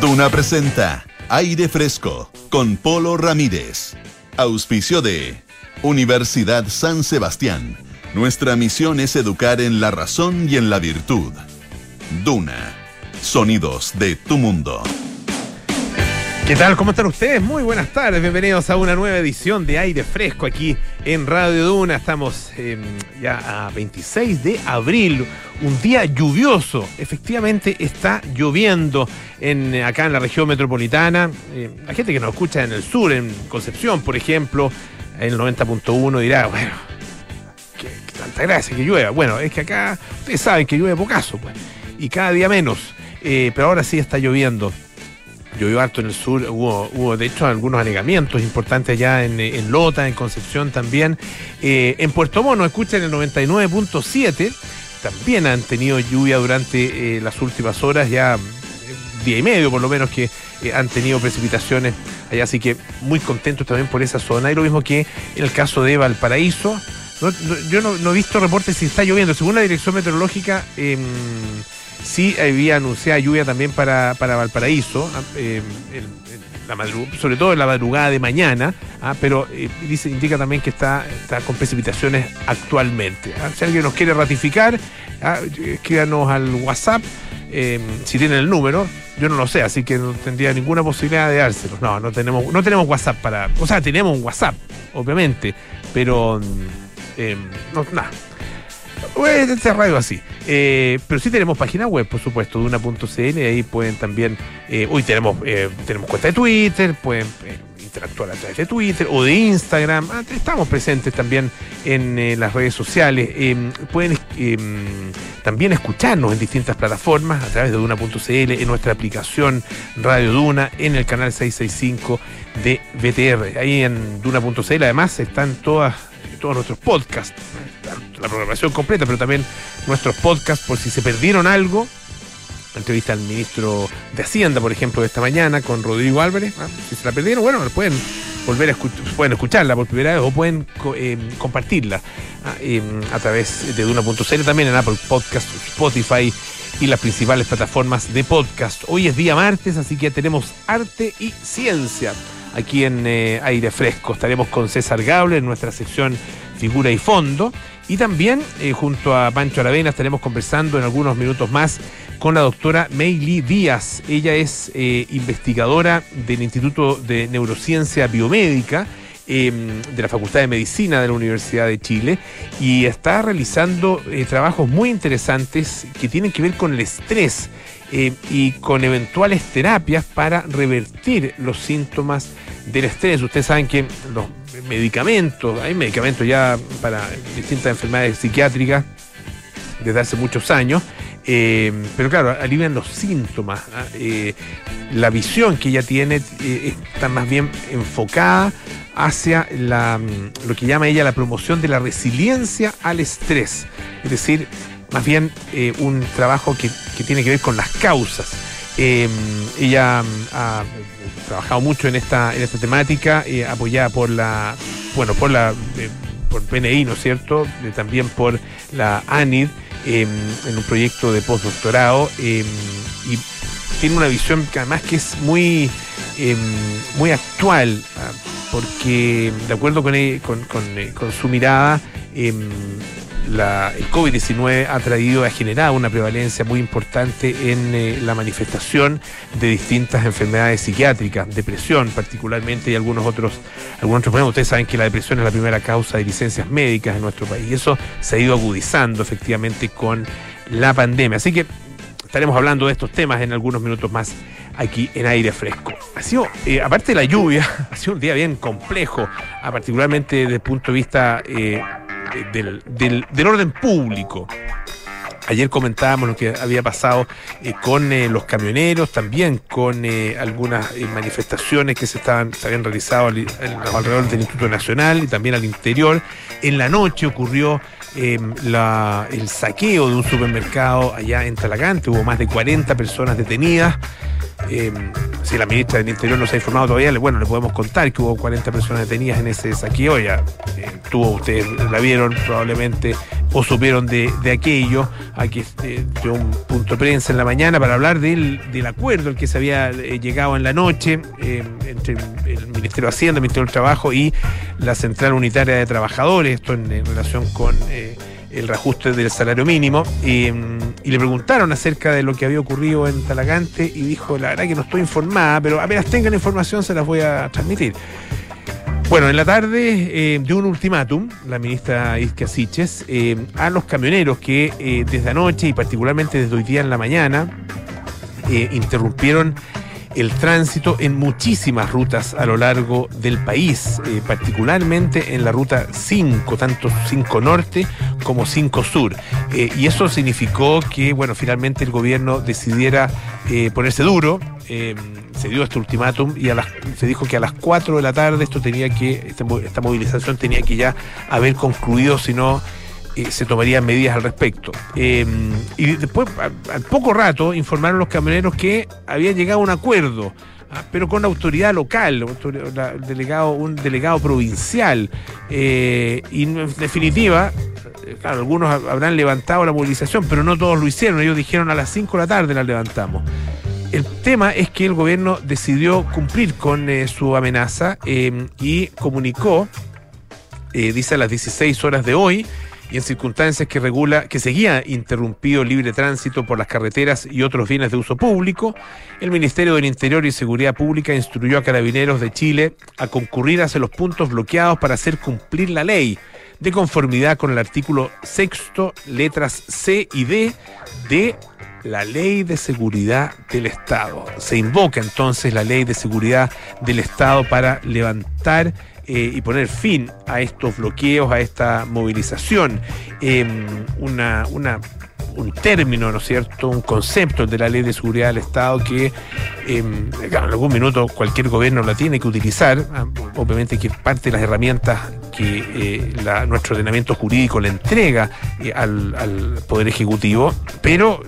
Duna presenta Aire Fresco con Polo Ramírez. Auspicio de Universidad San Sebastián. Nuestra misión es educar en la razón y en la virtud. Duna. Sonidos de tu mundo. ¿Qué tal? ¿Cómo están ustedes? Muy buenas tardes. Bienvenidos a una nueva edición de Aire Fresco aquí en Radio Duna. Estamos eh, ya a 26 de abril, un día lluvioso. Efectivamente está lloviendo en, acá en la región metropolitana. Eh, la gente que nos escucha en el sur, en Concepción, por ejemplo, en el 90.1 dirá, bueno, qué tanta gracia que llueva. Bueno, es que acá ustedes saben que llueve pocaso, pues, y cada día menos. Eh, pero ahora sí está lloviendo llovió harto en el sur, hubo, hubo de hecho algunos anegamientos importantes allá en, Lota, en Concepción también. Eh, en Puerto Mono, escuchan el 99.7, también han tenido lluvia durante eh, las últimas horas, ya eh, día y medio por lo menos que han tenido precipitaciones allá, así que muy contentos también por esa zona. Y lo mismo que en el caso de Valparaíso. Yo no, no, he visto reportes si está lloviendo. Según la dirección meteorológica, eh, sí había anunciada lluvia también para, para Valparaíso, el, la sobre todo en la madrugada de mañana, ¿ah? pero eh, dice, indica también que está, está con precipitaciones actualmente. ¿ah? Si alguien nos quiere ratificar, ¿ah? escríbanos al WhatsApp. Eh, si tienen el número, yo no lo sé, así que no tendría ninguna posibilidad de dárselos. No, no tenemos, no tenemos WhatsApp para. O sea, tenemos un WhatsApp, obviamente, pero eh, no, nada. Este radio así. Eh, pero sí tenemos página web, por supuesto, duna.cl. Ahí pueden también. Eh, hoy tenemos, eh, tenemos cuenta de Twitter, pueden eh, interactuar a través de Twitter o de Instagram. Ah, estamos presentes también en eh, las redes sociales. pueden también escucharnos en distintas plataformas a través de duna.cl, en nuestra aplicación Radio Duna, en el canal 665 de BTR. Ahí en duna.cl, además, están todas todos nuestros podcasts, la programación completa, pero también nuestros podcasts por si se perdieron algo. Entrevista al ministro de Hacienda, por ejemplo, de esta mañana con Rodrigo Álvarez. ¿ah? Si se la perdieron, bueno, pueden volver a escuchar, pueden escucharla por primera vez o pueden eh, compartirla ¿ah? eh, a través de Duna.cl, también en Apple Podcast, Spotify y las principales plataformas de podcast. Hoy es día martes, así que tenemos arte y ciencia aquí en eh, Aire Fresco. Estaremos con César Gable en nuestra sección Figura y Fondo. Y también eh, junto a Pancho Aravena estaremos conversando en algunos minutos más con la doctora Meili Díaz. Ella es eh, investigadora del Instituto de Neurociencia Biomédica eh, de la Facultad de Medicina de la Universidad de Chile y está realizando trabajos muy interesantes que tienen que ver con el estrés eh, y con eventuales terapias para revertir los síntomas del estrés. Ustedes saben que los medicamentos, hay medicamentos ya para distintas enfermedades psiquiátricas desde hace muchos años, eh, pero claro, alivian los síntomas. ¿ah? Eh, la visión que ella tiene está más bien enfocada hacia la, lo que llama ella la promoción de la resiliencia al estrés. Es decir, más bien un trabajo que, que, tiene que ver con las causas. ella ha trabajado mucho en esta, en esta temática, apoyada por la, bueno, por la por PNI, ¿no es cierto? también por la ANID eh, en un proyecto de postdoctorado eh, y tiene una visión que además que es muy, eh, muy actual, porque de acuerdo con, con, con, con su mirada, la, el COVID-19 ha traído, ha generado una prevalencia muy importante en eh, la manifestación de distintas enfermedades psiquiátricas, depresión particularmente y algunos otros, algunos otros problemas. Ustedes saben que la depresión es la primera causa de licencias médicas en nuestro país y eso se ha ido agudizando efectivamente con la pandemia. Así que estaremos hablando de estos temas en algunos minutos más aquí en aire fresco. Ha sido, eh, aparte de la lluvia, ha sido un día bien complejo, particularmente desde el punto de vista eh, del, orden público. Ayer comentábamos lo que había pasado eh, con eh, los camioneros, también con eh, algunas manifestaciones que se, estaban, se habían realizado al, alrededor del Instituto Nacional y también al interior. En la noche ocurrió la, el saqueo de un supermercado allá en Talagante, hubo más de 40 personas detenidas. Si la ministra del Interior nos ha informado todavía, bueno, le podemos contar que hubo 40 personas detenidas en ese saqueo. Ya eh, tuvo, ustedes la vieron probablemente o supieron de, aquello. Aquí eh, un punto de prensa en la mañana para hablar del, acuerdo al que se había eh, llegado en la noche entre el Ministerio de Hacienda, el Ministerio del Trabajo y la Central Unitaria de Trabajadores, esto en, relación con el reajuste del salario mínimo y, le preguntaron acerca de lo que había ocurrido en Talagante y dijo, la verdad que no estoy informada, pero apenas tengan información se las voy a transmitir. Bueno, en la tarde eh, dio un ultimátum la ministra Isquia Siches eh, a los camioneros que eh, desde anoche y particularmente desde hoy día en la mañana interrumpieron el tránsito en muchísimas rutas a lo largo del país, eh, particularmente en la ruta 5, tanto 5 Norte como 5 Sur. Eh, y eso significó que, bueno, finalmente el gobierno decidiera eh, ponerse duro. se dio este ultimátum y a las, se dijo que a las 4 de la tarde esto tenía que, esta movilización tenía que ya haber concluido, si no se tomarían medidas al respecto. Eh, y después, al, poco rato, informaron los camioneros que había llegado a un acuerdo, ah, pero con la autoridad local, delegado, un delegado provincial. Eh, y en definitiva, eh, claro, algunos habrán levantado la movilización, pero no todos lo hicieron. Ellos dijeron a las 5 de la tarde la levantamos. El tema es que el gobierno decidió cumplir con su amenaza y comunicó, dice a las 16 horas de hoy, y en circunstancias que regula que seguía interrumpido libre tránsito por las carreteras y otros bienes de uso público, el Ministerio del Interior y Seguridad Pública instruyó a carabineros de Chile a concurrir hacia los puntos bloqueados para hacer cumplir la ley de conformidad con el artículo sexto, letras C y D de la ley de seguridad del Estado. Se invoca entonces la ley de seguridad del Estado para levantar eh, y poner fin a estos bloqueos, a esta movilización. Una, un término, ¿no es cierto?, un concepto de la ley de seguridad del Estado que em, en algún minuto cualquier gobierno la tiene que utilizar, ah, obviamente que parte de las herramientas que eh, nuestro ordenamiento jurídico le entrega eh, al, Poder Ejecutivo, pero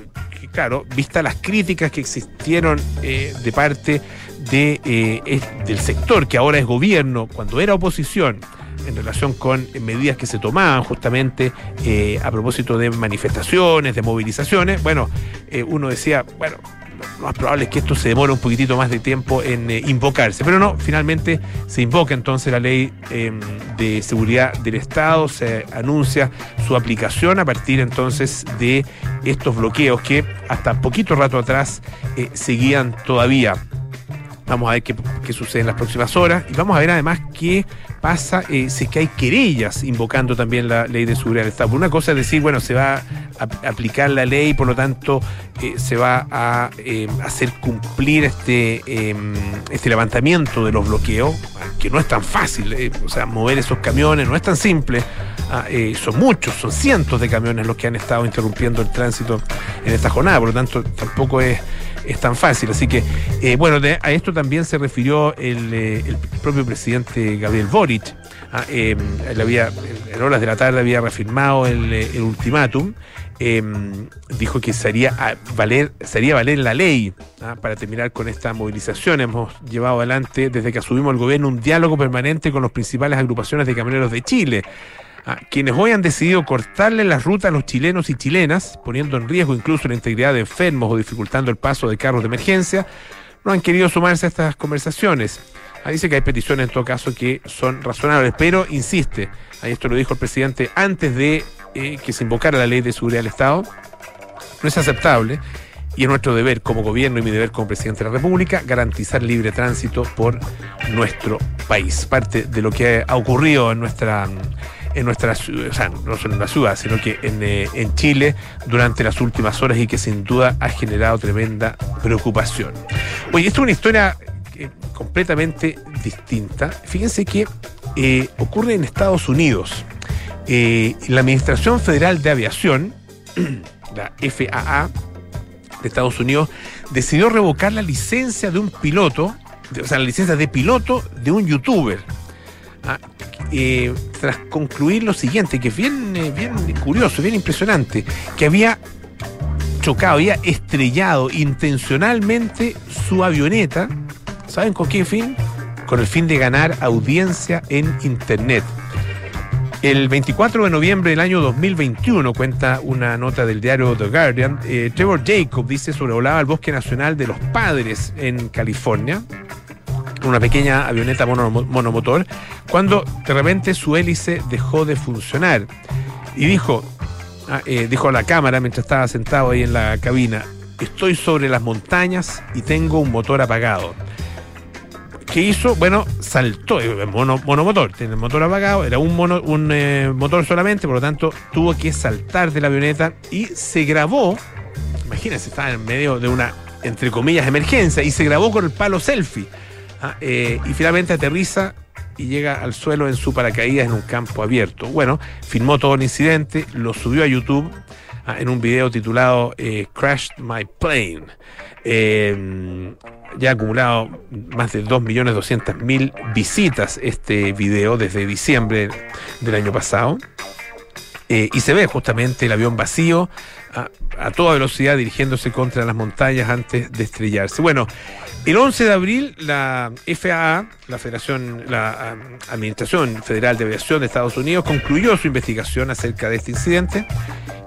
claro, vista las críticas que existieron de parte eh, del sector que ahora es gobierno, cuando era oposición, en relación con medidas que se tomaban justamente eh, a propósito de manifestaciones, de movilizaciones, bueno, eh, uno decía, bueno, lo más probable es que esto se demore un poquitito más de tiempo en invocarse. Pero no, finalmente se invoca entonces la ley em, de seguridad del Estado, se anuncia su aplicación a partir entonces de estos bloqueos que hasta poquito rato atrás seguían todavía. Vamos a ver qué, sucede en las próximas horas. Y vamos a ver además qué pasa eh, si es que hay querellas invocando también la ley de seguridad del Estado. Por una cosa es decir, bueno, se va a aplicar la ley, por lo tanto, eh, se va a eh, hacer cumplir este, em, este levantamiento de los bloqueos, que no es tan fácil. o sea, mover esos camiones no es tan simple. Ah, son muchos, son cientos de camiones los que han estado interrumpiendo el tránsito en esta jornada, por lo tanto, tampoco es es tan fácil. Así que, eh, bueno, a esto también se refirió el, eh, propio presidente Gabriel Boric. Ah, em, había, en horas de la tarde había reafirmado el, eh, ultimátum. Em, dijo que sería valer, sería valer la ley ah, para terminar con esta movilización. Hemos llevado adelante, desde que asumimos el gobierno, un diálogo permanente con las principales agrupaciones de camioneros de Chile quienes hoy han decidido cortarle las rutas a los chilenos y chilenas, poniendo en riesgo incluso la integridad de enfermos o dificultando el paso de carros de emergencia, no han querido sumarse a estas conversaciones. Ahí dice que hay peticiones en todo caso que son razonables, pero insiste, ahí esto lo dijo el presidente antes de eh, que se invocara la ley de seguridad del Estado, no es aceptable y es nuestro deber como gobierno y mi deber como presidente de la República garantizar libre tránsito por nuestro país. Parte de lo que ha ocurrido en nuestra en nuestra ciudad, o sea, no solo en la ciudad, sino que eh, en, Chile durante las últimas horas y que sin duda ha generado tremenda preocupación. Oye, esto es una historia eh, completamente distinta. Fíjense que eh, ocurre en Estados Unidos. la Administración Federal de Aviación, la FAA de Estados Unidos, decidió revocar la licencia de un piloto, o sea, la licencia de piloto de un youtuber. ¿ah? Eh, tras concluir lo siguiente, que es bien, eh, bien curioso, bien impresionante, que había chocado, había estrellado intencionalmente su avioneta ¿Saben con qué fin? Con el fin de ganar audiencia en Internet. El 24 de noviembre del año 2021, cuenta una nota del diario The Guardian, eh, Trevor Jacob dice sobrevolaba el Bosque Nacional de los Padres en California, una pequeña avioneta monomotor, cuando de repente su hélice dejó de funcionar. Y dijo, ah, eh, dijo a la cámara mientras estaba sentado ahí en la cabina, estoy sobre las montañas y tengo un motor apagado. ¿Qué hizo? Bueno, saltó, mono, monomotor, tiene el motor apagado, era un, mono, un eh, motor solamente, por lo tanto tuvo que saltar de la avioneta y se grabó, imagínense, estaba en medio de una, entre comillas, emergencia, y se grabó con el palo selfie. Ah, eh, y finalmente aterriza y llega al suelo en su paracaídas en un campo abierto. Bueno, filmó todo el incidente, lo subió a YouTube ah, en un video titulado Crashed My Plane ya ha acumulado más de 2.200.000 visitas este video desde diciembre del año pasado. Eh, y se ve justamente el avión vacío a, toda velocidad dirigiéndose contra las montañas antes de estrellarse. Bueno, el 11 de abril la FAA, la Federación, la Administración Federal de Aviación de Estados Unidos, concluyó su investigación acerca de este incidente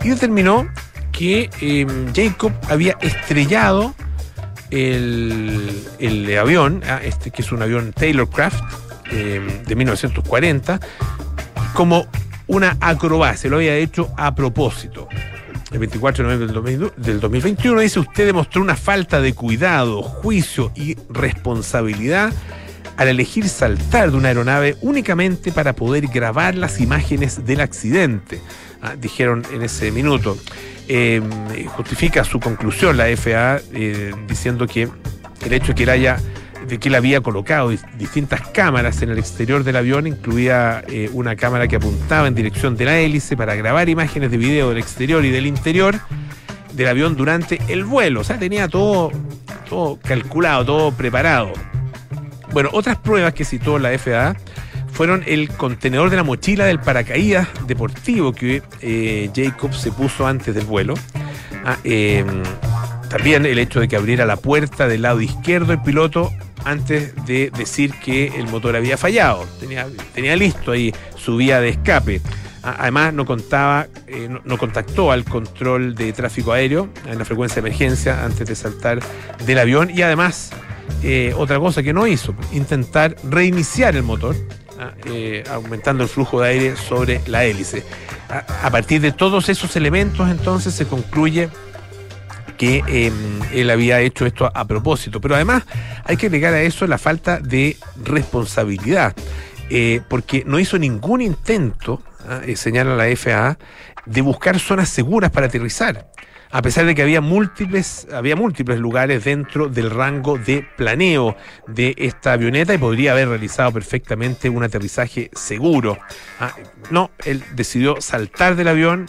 y determinó que eh, Jacob había estrellado el, avión, ah, este, que es un avión Taylorcraft eh, de 1940, como una acrobacia, lo había hecho a propósito. El 24 de noviembre del 2021 dice, usted demostró una falta de cuidado, juicio y responsabilidad al elegir saltar de una aeronave únicamente para poder grabar las imágenes del accidente, ah, dijeron en ese minuto. Eh, justifica su conclusión la FAA eh, diciendo que el hecho de que él haya de que él había colocado distintas cámaras en el exterior del avión, incluía eh, una cámara que apuntaba en dirección de la hélice para grabar imágenes de video del exterior y del interior del avión durante el vuelo. O sea, tenía todo, todo calculado, todo preparado. Bueno, otras pruebas que citó la FAA fueron el contenedor de la mochila del paracaídas deportivo que eh, Jacob se puso antes del vuelo. Ah, em, también el hecho de que abriera la puerta del lado izquierdo el piloto antes de decir que el motor había fallado. Tenía, tenía listo ahí su vía de escape. Además, no contaba, eh, no, contactó al control de tráfico aéreo en la frecuencia de emergencia antes de saltar del avión. Y además, eh, otra cosa que no hizo, intentar reiniciar el motor Ah, eh, aumentando el flujo de aire sobre la hélice. A, partir de todos esos elementos, entonces se concluye que em, él había hecho esto a, propósito. Pero además hay que agregar a eso la falta de responsabilidad, eh, porque no hizo ningún intento, ah, eh, señala la FAA, de buscar zonas seguras para aterrizar a pesar de que había múltiples, había múltiples lugares dentro del rango de planeo de esta avioneta y podría haber realizado perfectamente un aterrizaje seguro. Ah, no, él decidió saltar del avión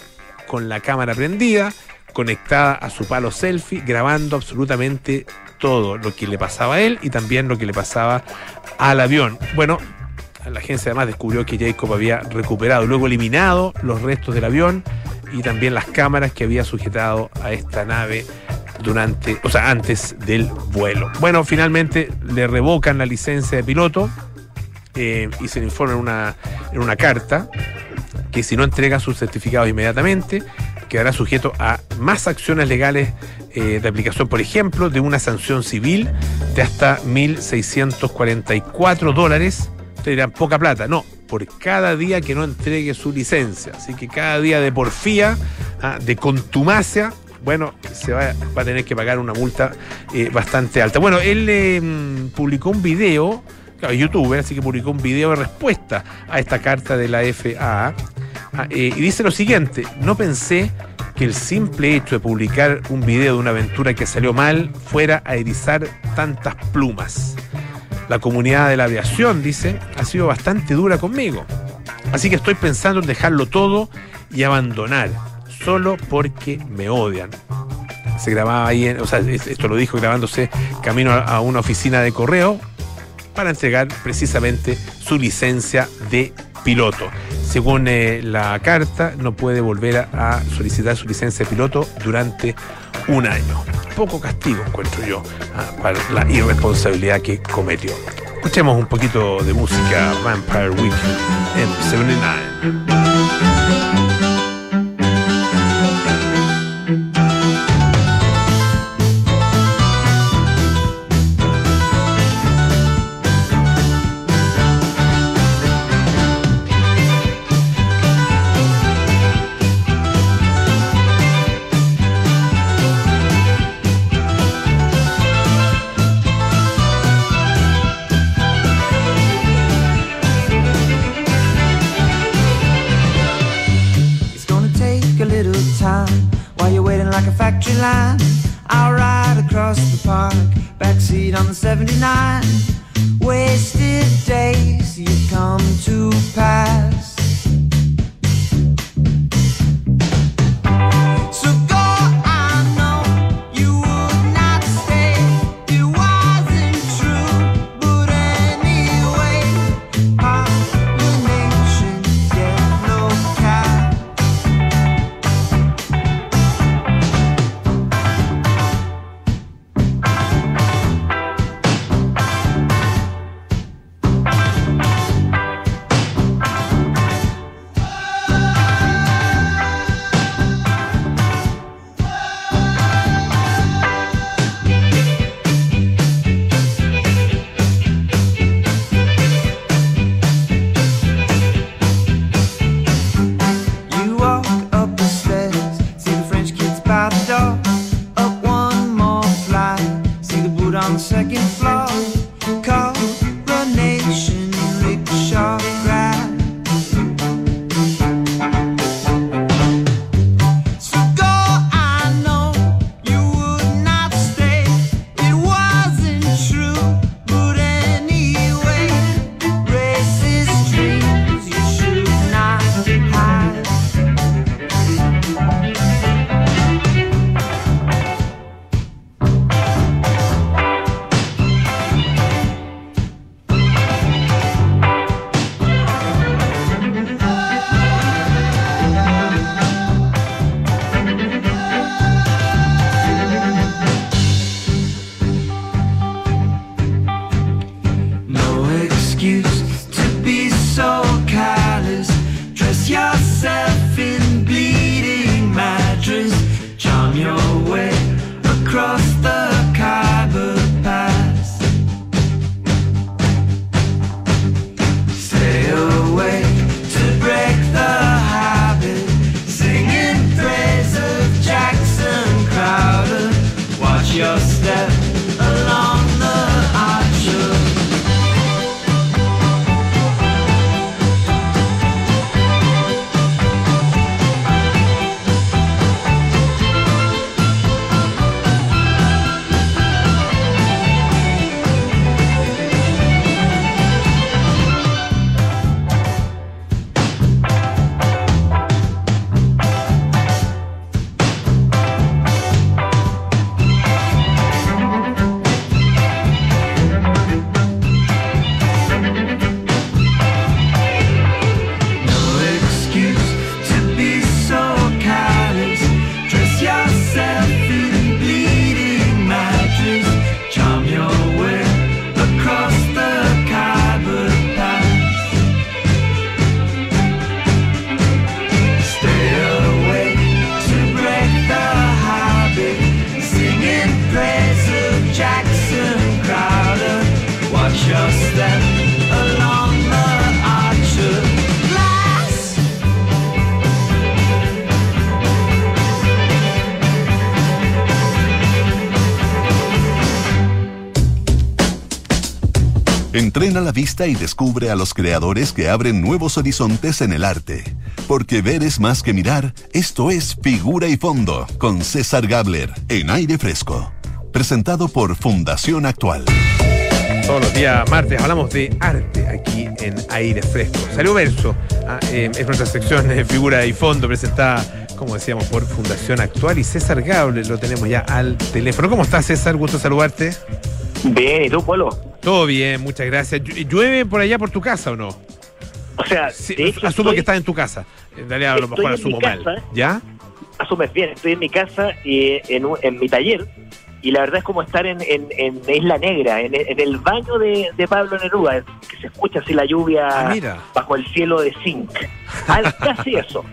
con la cámara prendida, conectada a su palo selfie, grabando absolutamente todo lo que le pasaba a él y también lo que le pasaba al avión. Bueno, la agencia además descubrió que Jacob había recuperado, luego eliminado los restos del avión y también las cámaras que había sujetado a esta nave durante, o sea, antes del vuelo. Bueno, finalmente le revocan la licencia de piloto eh, y se le informa en una, en una carta que si no entrega sus certificados inmediatamente, quedará sujeto a más acciones legales eh, de aplicación, por ejemplo, de una sanción civil de hasta 1.644 dólares. Ustedes dirán, poca plata. No, por cada día que no entregue su licencia. Así que cada día de porfía, ah, de contumacia, bueno, se va, a tener que pagar una multa eh, bastante alta. Bueno, él eh, publicó un video, claro, youtuber, así que publicó un video de respuesta a esta carta de la FAA. Ah, eh, y dice lo siguiente, no pensé que el simple hecho de publicar un video de una aventura que salió mal fuera a erizar tantas plumas. La comunidad de la aviación, dice, ha sido bastante dura conmigo. Así que estoy pensando en dejarlo todo y abandonar, solo porque me odian. Se grababa ahí, o sea, esto lo dijo grabándose camino a una oficina de correo para entregar precisamente su licencia de piloto. Según eh, la carta, no puede volver a solicitar su licencia de piloto durante un año. poco castigo, encuentro yo, ah, para la irresponsabilidad que cometió. Escuchemos un poquito de música Vampire Weekend en 79. Vista y descubre a los creadores que abren nuevos horizontes en el arte. Porque ver es más que mirar, esto es Figura y Fondo, con César Gabler, en aire fresco. Presentado por Fundación Actual. Todos los días martes hablamos de arte aquí en aire fresco. Salió verso, ah, eh, es nuestra sección de Figura y Fondo presentada como decíamos, por Fundación Actual. Y César Gabler lo tenemos ya al teléfono. ¿Cómo estás, César? Gusto saludarte. Bien, ¿y tú, Polo? Todo bien, muchas gracias. ¿Llueve por allá por tu casa o no? O sea, asumo que estás en tu casa. En realidad, a lo mejor asumo mal. ¿Ya? Asumes bien, estoy en mi casa y en, en mi taller y la verdad es como estar en, en, en Isla Negra, en, en el baño de, de Pablo Neruda, que se escucha así la lluvia Ah, bajo el cielo de zinc. Al- Casi eso.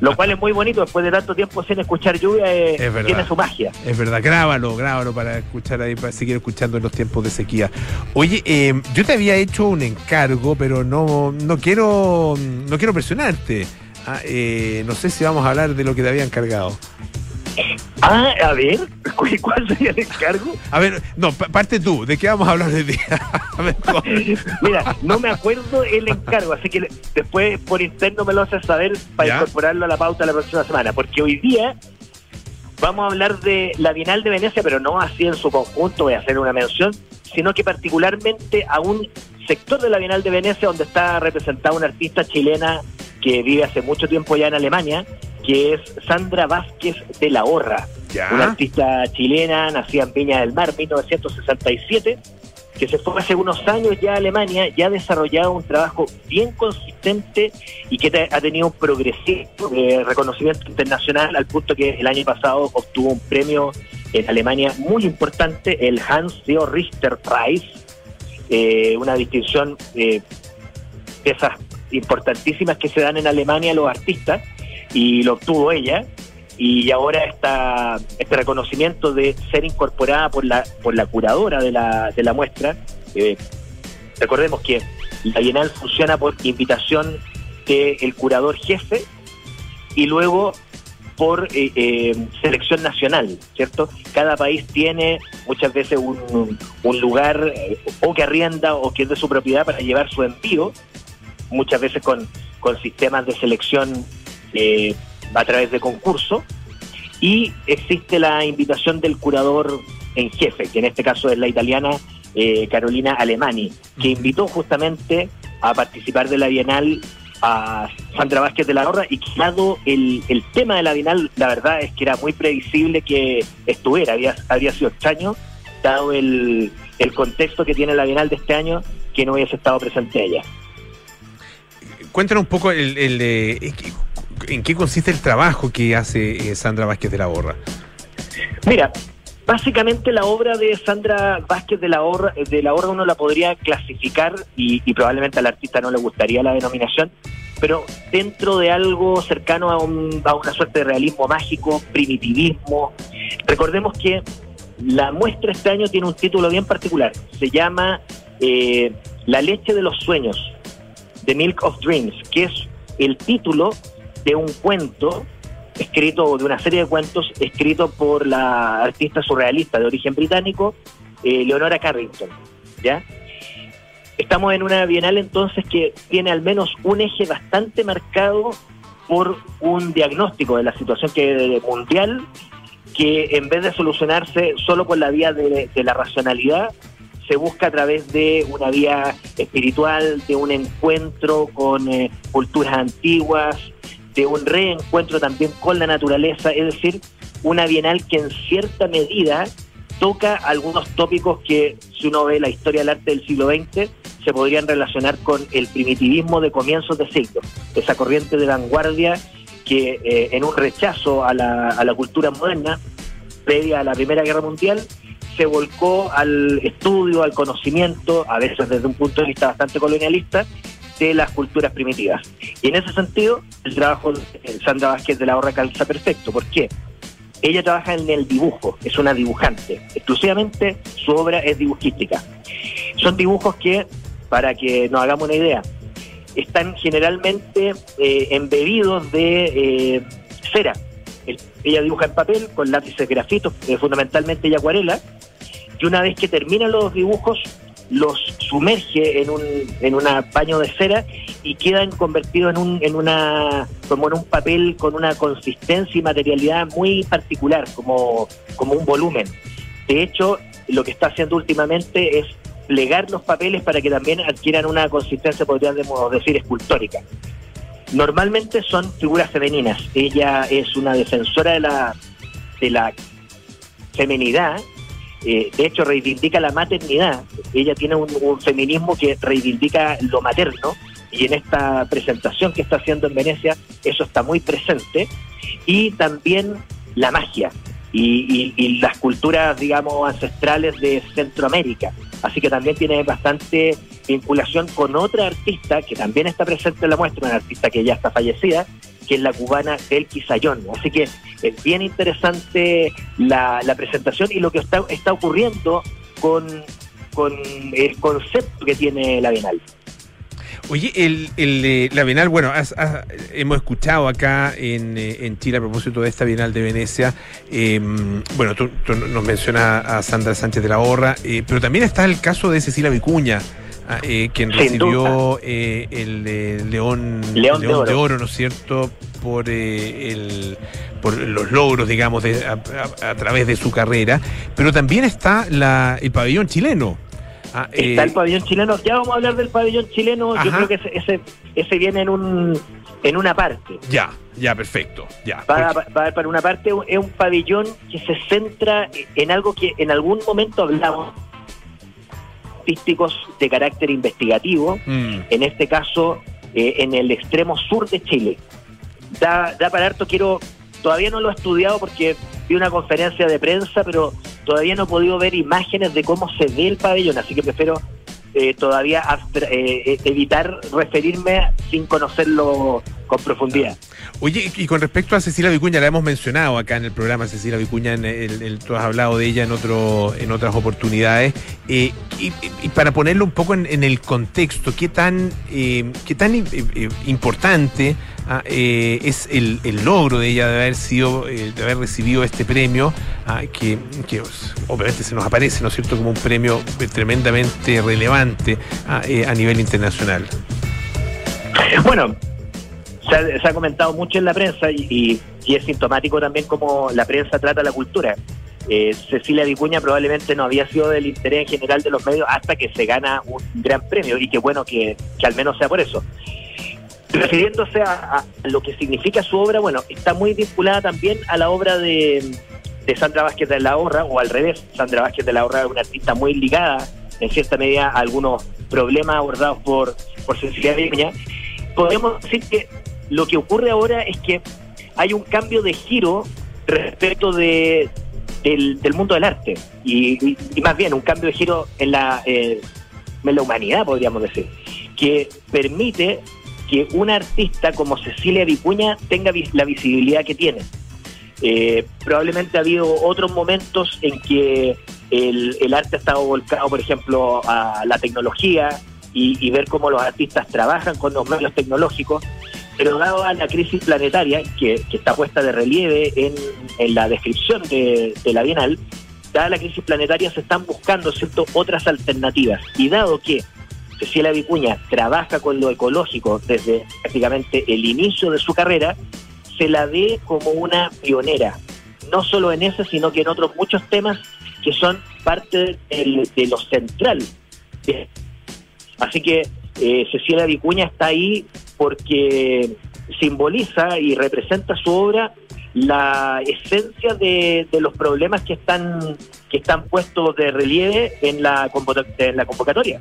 Lo cual es muy bonito, después de tanto tiempo sin escuchar lluvia, eh, Es verdad. tiene su magia. Es verdad, grábalo, grábalo para escuchar ahí, para seguir escuchando en los tiempos de sequía. Oye, eh, yo te había hecho un encargo, pero no, no quiero, no quiero presionarte. Ah, eh, no sé si vamos a hablar de lo que te había encargado. Ah, a ver, ¿cu- ¿cuál sería el encargo? A ver, no, pa- parte tú, ¿de qué vamos a hablar hoy día? A ver, ¿cómo? Mira, no me acuerdo el encargo, así que después por interno me lo haces saber para Ya. incorporarlo a la pauta la próxima semana, porque hoy día vamos a hablar de la Bienal de Venecia, pero no así en su conjunto, voy a hacer una mención, sino que particularmente a un sector de la Bienal de Venecia donde está representada una artista chilena que vive hace mucho tiempo ya en Alemania, que es Sandra Vázquez de la Horra, Ya. una artista chilena nacida en Viña del Mar, 1967 que se fue hace unos años ya a Alemania, ya ha desarrollado un trabajo bien consistente y que ha tenido un progresivo eh, reconocimiento internacional al punto que el año pasado obtuvo un premio en Alemania muy importante, el Hans Theo Richter Prize, eh, una distinción eh, de esas importantísimas que se dan en Alemania a los artistas, y lo obtuvo ella, y ahora está este reconocimiento de ser incorporada por la por la curadora de la, de la muestra. eh, recordemos que la Bienal funciona por invitación del curador jefe y luego por eh, eh, selección nacional, ¿cierto? Cada país tiene muchas veces un, un lugar eh, o que arrienda o que es de su propiedad para llevar su envío, muchas veces con, con sistemas de selección eh, a través de concurso, y existe la invitación del curador en jefe, que en este caso es la italiana eh, Carolina Alemani, que invitó justamente a participar de la Bienal a Sandra Vázquez de la Horra y dado el, el tema de la Bienal, la verdad es que era muy previsible que estuviera, había, habría sido extraño, dado el, el contexto que tiene la Bienal de este año, que no hubiese estado presente ella. Cuéntanos un poco el, el, eh, en qué consiste el trabajo que hace eh, Sandra Vázquez de la Borra. Mira, básicamente la obra de Sandra Vázquez de la Horra, de la uno la podría clasificar y, y probablemente al artista no le gustaría la denominación, pero dentro de algo cercano a, un- a una suerte de realismo mágico, primitivismo. Recordemos que la muestra este año tiene un título bien particular, se llama eh, La leche de los sueños, The Milk of Dreams, que es el título de un cuento escrito, de una serie de cuentos escrito por la artista surrealista de origen británico, eh, Leonora Carrington. ¿ya? Estamos en una bienal entonces que tiene al menos un eje bastante marcado por un diagnóstico de la situación que mundial que en vez de solucionarse solo por la vía de, de la racionalidad, se busca a través de una vía espiritual, de un encuentro con eh, culturas antiguas, de un reencuentro también con la naturaleza, es decir, una bienal que en cierta medida toca algunos tópicos que, si uno ve la historia del arte del siglo XX, se podrían relacionar con el primitivismo de comienzos de siglo, esa corriente de vanguardia que eh, en un rechazo a la, a la cultura moderna, previa a la Primera Guerra Mundial, se volcó al estudio, al conocimiento, a veces desde un punto de vista bastante colonialista, de las culturas primitivas. Y en ese sentido, el trabajo de Sandra Vázquez de la Horra calza perfecto. ¿Por qué? Ella trabaja en el dibujo, es una dibujante. Exclusivamente su obra es dibujística. Son dibujos que, para que nos hagamos una idea, están generalmente eh, embebidos de eh, cera. El- ella dibuja en papel con lápices grafitos, eh, fundamentalmente y acuarela, y una vez que termina los dibujos, los sumerge en un en un paño de cera y quedan convertidos en un en una como en un papel con una consistencia y materialidad muy particular, como como un volumen. De hecho, lo que está haciendo últimamente es plegar los papeles para que también adquieran una consistencia, podríamos decir, escultórica. Normalmente son figuras femeninas. Ella es una defensora de la, de la feminidad. Eh, de hecho, reivindica la maternidad. Ella tiene un, un feminismo que reivindica lo materno. Y en esta presentación que está haciendo en Venecia, eso está muy presente. Y también la magia. Y, las culturas, digamos, ancestrales de Centroamérica. Así que también tiene bastante vinculación con otra artista que también está presente en la muestra, una artista que ya está fallecida, que es la cubana Del Quisayón. Así que es bien interesante la, presentación y lo que está, está ocurriendo con, con el concepto que tiene la Bienal. Oye, el, el, la Bienal, bueno, hemos escuchado acá en, eh, en, Chile a propósito de esta Bienal de Venecia, em, bueno, tú, nos mencionas a Sandra Sánchez de la Horra, eh, pero también está el caso de Cecilia Vicuña, ah, eh, quien recibió el León, León, de, oro. ¿no es cierto?, por, el, por los logros, digamos, de, a, través de su carrera, pero también está la, el pabellón chileno. Ah, Está el eh, pabellón chileno. Ya vamos a hablar del pabellón chileno. Yo creo que ese, ese, viene en un en una parte. Ya, ya, perfecto. Ya. Va, va, para una parte, es un pabellón que se centra en algo que en algún momento hablamos artísticos de carácter investigativo, mm. en este caso eh, en el extremo sur de Chile. Da, da para harto, quiero, todavía no lo he estudiado porque vi una conferencia de prensa, pero todavía no he podido ver imágenes de cómo se ve el pabellón, así que prefiero eh, todavía eh, eh, evitar referirme sin conocerlo con profundidad. Oye, y con respecto a Cecilia Vicuña, la hemos mencionado acá en el programa, Cecilia Vicuña, en el, tú has hablado de ella en otro en otras oportunidades, y, para ponerlo un poco en, el contexto, ¿qué tan, qué tan importante ah, es el, logro de ella de haber sido, de haber recibido este premio, ah, que, obviamente se nos aparece, ¿no es cierto?, como un premio tremendamente relevante ah, a nivel internacional. Bueno, se ha, comentado mucho en la prensa y, es sintomático también como la prensa trata la cultura. Eh, Cecilia Vicuña probablemente no había sido del interés en general de los medios hasta que se gana un gran premio y qué bueno que, al menos sea por eso. Refiriéndose a, lo que significa su obra, bueno, está muy vinculada también a la obra de, Sandra Vázquez de la Horra, o al revés, Sandra Vázquez de la Horra es una artista muy ligada en cierta medida a algunos problemas abordados por, por Cecilia Vicuña. Podemos decir que lo que ocurre ahora es que hay un cambio de giro respecto de, del, mundo del arte y, más bien un cambio de giro en la, eh, en la humanidad, podríamos decir, que permite que una artista como Cecilia Vicuña tenga la visibilidad que tiene. Eh, probablemente ha habido otros momentos en que el, arte ha estado volcado, por ejemplo, a la tecnología y, ver cómo los artistas trabajan con los medios tecnológicos, pero dado a la crisis planetaria, que, está puesta de relieve en, la descripción de, la Bienal, dada la crisis planetaria se están buscando ¿cierto? otras alternativas. Y dado que Cecilia Vicuña trabaja con lo ecológico desde prácticamente el inicio de su carrera, se la ve como una pionera, no solo en ese, sino que en otros muchos temas que son parte de, lo central. Así que eh, Cecilia Vicuña está ahí porque simboliza y representa su obra la esencia de, los problemas que están que están puestos de relieve en la, en la convocatoria.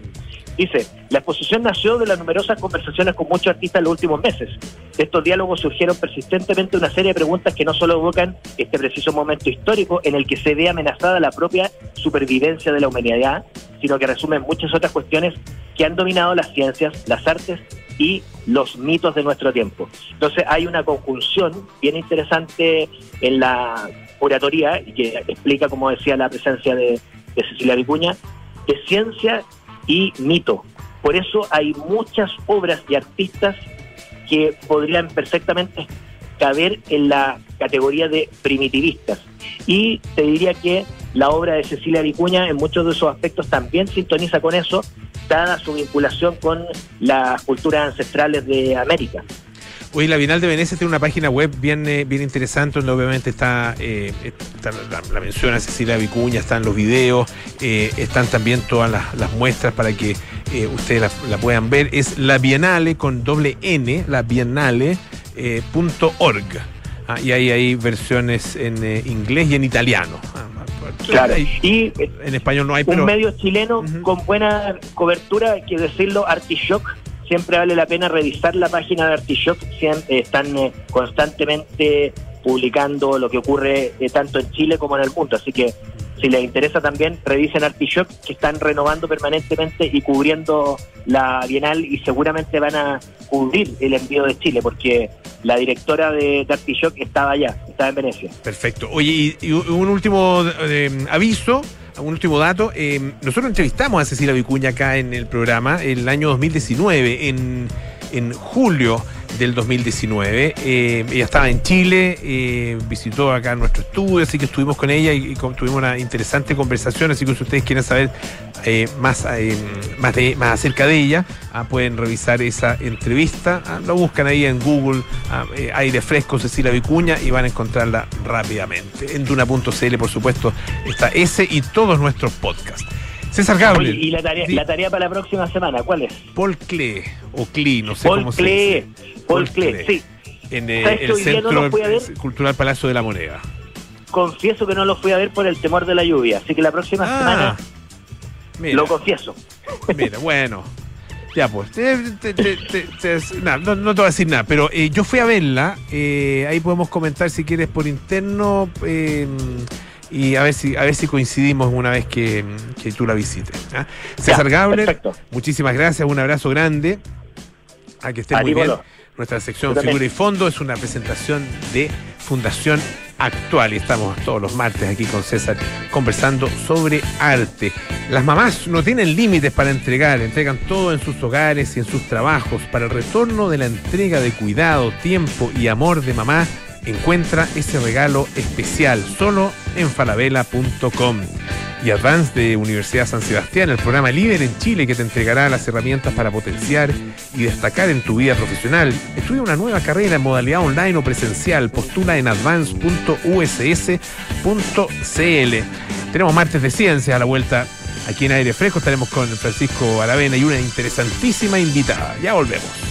Dice, la exposición nació de las numerosas conversaciones con muchos artistas en los últimos meses. De estos diálogos surgieron persistentemente una serie de preguntas que no solo evocan este preciso momento histórico en el que se ve amenazada la propia supervivencia de la humanidad, sino que resumen muchas otras cuestiones que han dominado las ciencias, las artes y los mitos de nuestro tiempo. Entonces hay una conjunción bien interesante en la oratoría que explica, como decía, la presencia de, de Cecilia Vicuña, de ciencia y mito. Por eso hay muchas obras y artistas que podrían perfectamente caber en la categoría de primitivistas. Y te diría que la obra de Cecilia Vicuña en muchos de esos aspectos también sintoniza con eso, dada su vinculación con las culturas ancestrales de América. Hoy la Bienal de Venecia tiene una página web bien, eh, bien interesante donde obviamente está, eh, la, menciona Cecilia Vicuña, están los videos, eh, están también todas las, muestras para que ustedes la, puedan ver. Es la Bienale con doble N, la Bienale.org. Ah, y ahí hay versiones en inglés y en italiano. Ah, claro, y en español no hay, pero... Un medio chileno con buena cobertura, hay que decirlo, Artishock siempre vale la pena revisar la página de Artishock, están eh, constantemente publicando lo que ocurre eh, tanto en Chile como en el mundo. Así que si les interesa también, revisen Artishock, que están renovando permanentemente y cubriendo la Bienal y seguramente van a cubrir el envío de Chile, porque la directora de, de estaba allá, estaba en Venecia. Perfecto. Oye, y, y un último eh, aviso. Un último dato, eh, nosotros entrevistamos a Cecilia Vicuña acá en el programa el año 2019, en, en julio del 2019. Eh, ella estaba en Chile, eh, visitó acá nuestro estudio, así que estuvimos con ella y, tuvimos una interesante conversación. Así que si ustedes quieren saber eh, más, más, de- más acerca de ella, ah, pueden revisar esa entrevista. Ah, lo buscan ahí en Google, ah, aire fresco Cecilia Vicuña y van a encontrarla rápidamente. En Duna.cl, por supuesto, está ese y todos nuestros podcasts. César Oye, Gabriel. y la tarea, Sí, la tarea para la próxima semana, ¿cuál es? Paul Klee, o Klee, no sé Paul cómo se Klee, dice. Paul Klee, sí. En eh, ¿Sabes que el no Centro? Cultural Palacio de la Moneda. Confieso que no lo fui a ver por el temor de la lluvia, así que la próxima Ah, semana mira, lo confieso. mira, bueno. Ya, pues, te- te- te- te- te- nah, no, no te voy a decir nada, pero eh, yo fui a verla, eh, ahí podemos comentar si quieres por interno eh, y a ver si a ver si coincidimos una vez que, que tú la visites. ¿ah? César Gabler, perfecto. muchísimas gracias, un abrazo grande, a que esté muy bien. Nuestra sección. Figura y Fondo es una presentación de Fundación Actual y estamos todos los martes aquí con César conversando sobre arte. Las mamás no tienen límites para entregar, entregan todo en sus hogares y en sus trabajos. Para el retorno de la entrega de cuidado, tiempo y amor de mamá, encuentra ese regalo especial solo en falabella.com. Y Advance de Universidad San Sebastián, el programa líder en Chile que te entregará las herramientas para potenciar y destacar en tu vida profesional. Estudia una nueva carrera en modalidad online o presencial. Postula en advance.uss.cl. Tenemos martes de ciencia a la vuelta aquí en Aire Fresco. Estaremos con Francisco Aravena y una interesantísima invitada. Ya volvemos.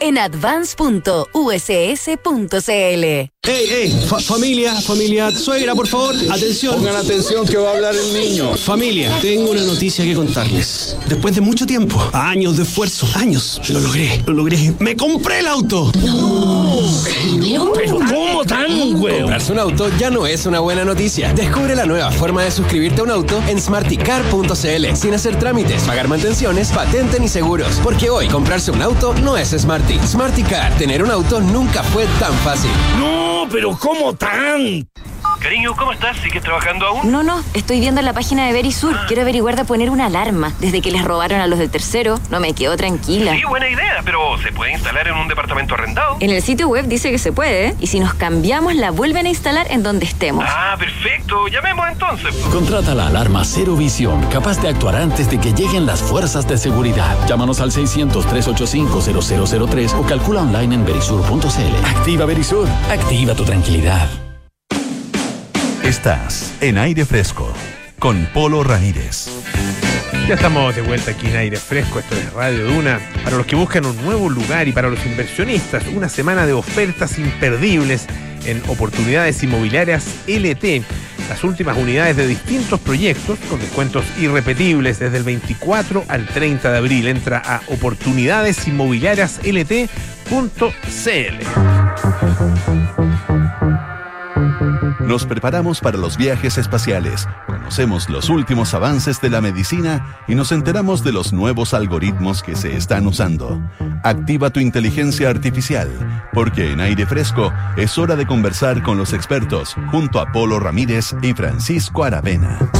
en advance.uss.cl. ¡Ey, ey! Fa- familia, familia, suegra, por favor, atención. Pongan atención que va a hablar el niño. Familia, tengo una noticia que contarles. Después de mucho tiempo, años de esfuerzo, años, lo logré, lo logré. ¡Me compré el auto! Pero ¿cómo tan, güey? Comprarse un auto ya no es una buena noticia. Descubre la nueva forma de suscribirte a un auto en smarticar.cl sin hacer trámites, pagar mantenciones, patente ni seguros. Porque hoy comprarse un auto no es Smarty. Smarticar, tener un auto nunca fue tan fácil. No, pero ¿cómo tan? Cariño, ¿cómo estás? ¿Sigues trabajando aún? No, no, estoy viendo la página de Verisur. Quiero averiguar de poner una alarma. Desde que les robaron a los del tercero, no me quedo tranquila. Sí, buena idea, pero ¿se puede instalar en un departamento arrendado? En el sitio web dice que se puede, ¿eh? y si nos cambiamos, la vuelven a instalar en donde estemos. Ah, perfecto. Llamemos entonces. Contrata la alarma Cero Visión, capaz de actuar antes de que lleguen las fuerzas de seguridad. Llámanos al 600-385-0003 o calcula online en verisur.cl. Activa Verisur, activa tu tranquilidad. Estás en aire fresco con Polo Ramírez. Ya estamos de vuelta aquí en aire fresco, esto es Radio Duna. Para los que buscan un nuevo lugar y para los inversionistas, una semana de ofertas imperdibles en oportunidades inmobiliarias LT. Las últimas unidades de distintos proyectos con descuentos irrepetibles desde el 24 al 30 de abril. Entra a oportunidadesinmobiliariaslt.cl. Nos preparamos para los viajes espaciales, conocemos los últimos avances de la medicina y nos enteramos de los nuevos algoritmos que se están usando. Activa tu inteligencia artificial, porque en aire fresco es hora de conversar con los expertos junto a Polo Ramírez y Francisco Aravena.